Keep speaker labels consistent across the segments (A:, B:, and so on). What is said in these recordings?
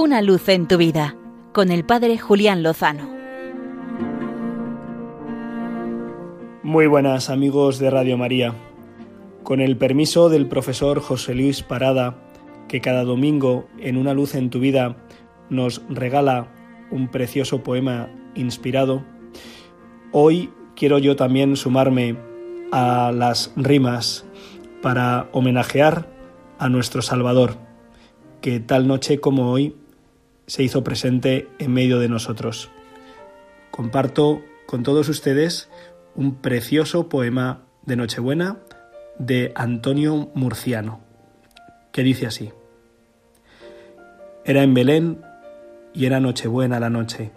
A: Una luz en tu vida con el Padre Julián Lozano.
B: Muy buenas amigos de Radio María. Con el permiso del profesor José Luis Parada, que cada domingo en Una luz en tu vida nos regala un precioso poema inspirado, hoy quiero yo también sumarme a las rimas para homenajear a nuestro Salvador, que tal noche como hoy se hizo presente en medio de nosotros. Comparto con todos ustedes un precioso poema de Nochebuena de Antonio Murciano, que dice así. Era en Belén y era Nochebuena la noche.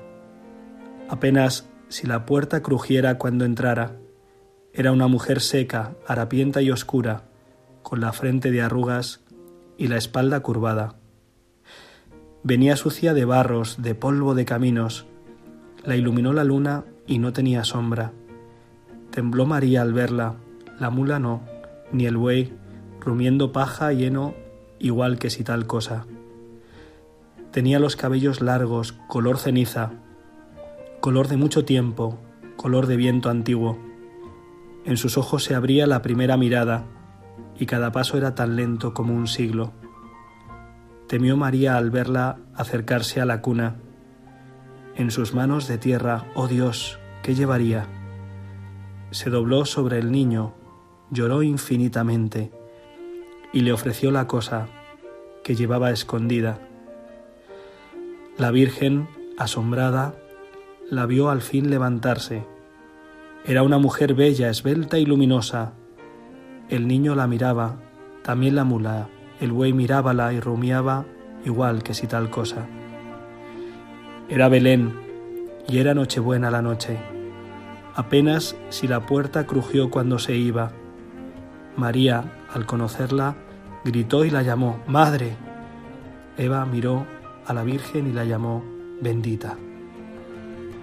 B: Apenas si la puerta crujiera cuando entrara, era una mujer seca, harapienta y oscura, con la frente de arrugas y la espalda curvada. Venía sucia de barros, de polvo de caminos. La iluminó la luna y no tenía sombra. Tembló María al verla, la mula no, ni el buey, rumiendo paja lleno igual que si tal cosa. Tenía los cabellos largos, color ceniza, color de mucho tiempo, color de viento antiguo en sus ojos se abría la primera mirada, y cada paso era tan lento como un siglo. Temió María al verla acercarse a la cuna. En sus manos de tierra, oh Dios, ¿qué llevaría? Se dobló sobre el niño, lloró infinitamente, y le ofreció la cosa que llevaba escondida. La Virgen, asombrada, la vio al fin levantarse era una mujer bella, esbelta y luminosa. El niño la miraba, también la mula, el buey mirábala y rumiaba igual que si tal cosa. Era Belén y era Nochebuena la noche. Apenas si la puerta crujió cuando se iba. María, al conocerla, gritó y la llamó, Madre. Eva miró a la Virgen y la llamó, bendita.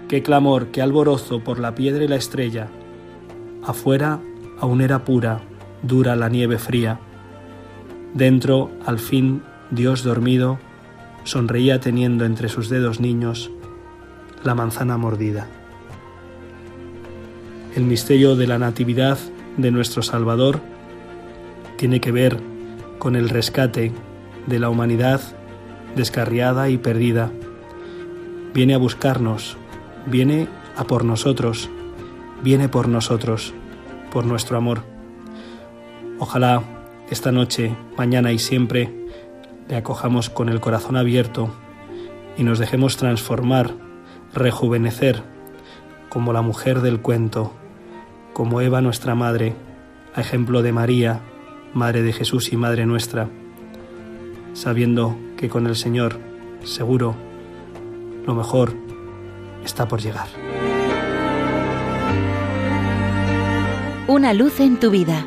B: Qué clamor, qué alborozo por la piedra y la estrella. Afuera aún era pura, dura la nieve fría. Dentro, al fin, Dios dormido, sonreía teniendo entre sus dedos niños la manzana mordida. El misterio de la Natividad de nuestro Salvador tiene que ver con el rescate de la humanidad descarriada y perdida. Viene a buscarnos viene a por nosotros, viene por nosotros, por nuestro amor. Ojalá esta noche, mañana y siempre le acojamos con el corazón abierto y nos dejemos transformar, rejuvenecer, como la mujer del cuento, como Eva nuestra madre, a ejemplo de María, Madre de Jesús y Madre nuestra, sabiendo que con el Señor, seguro, lo mejor está por llegar.
A: Una luz en tu vida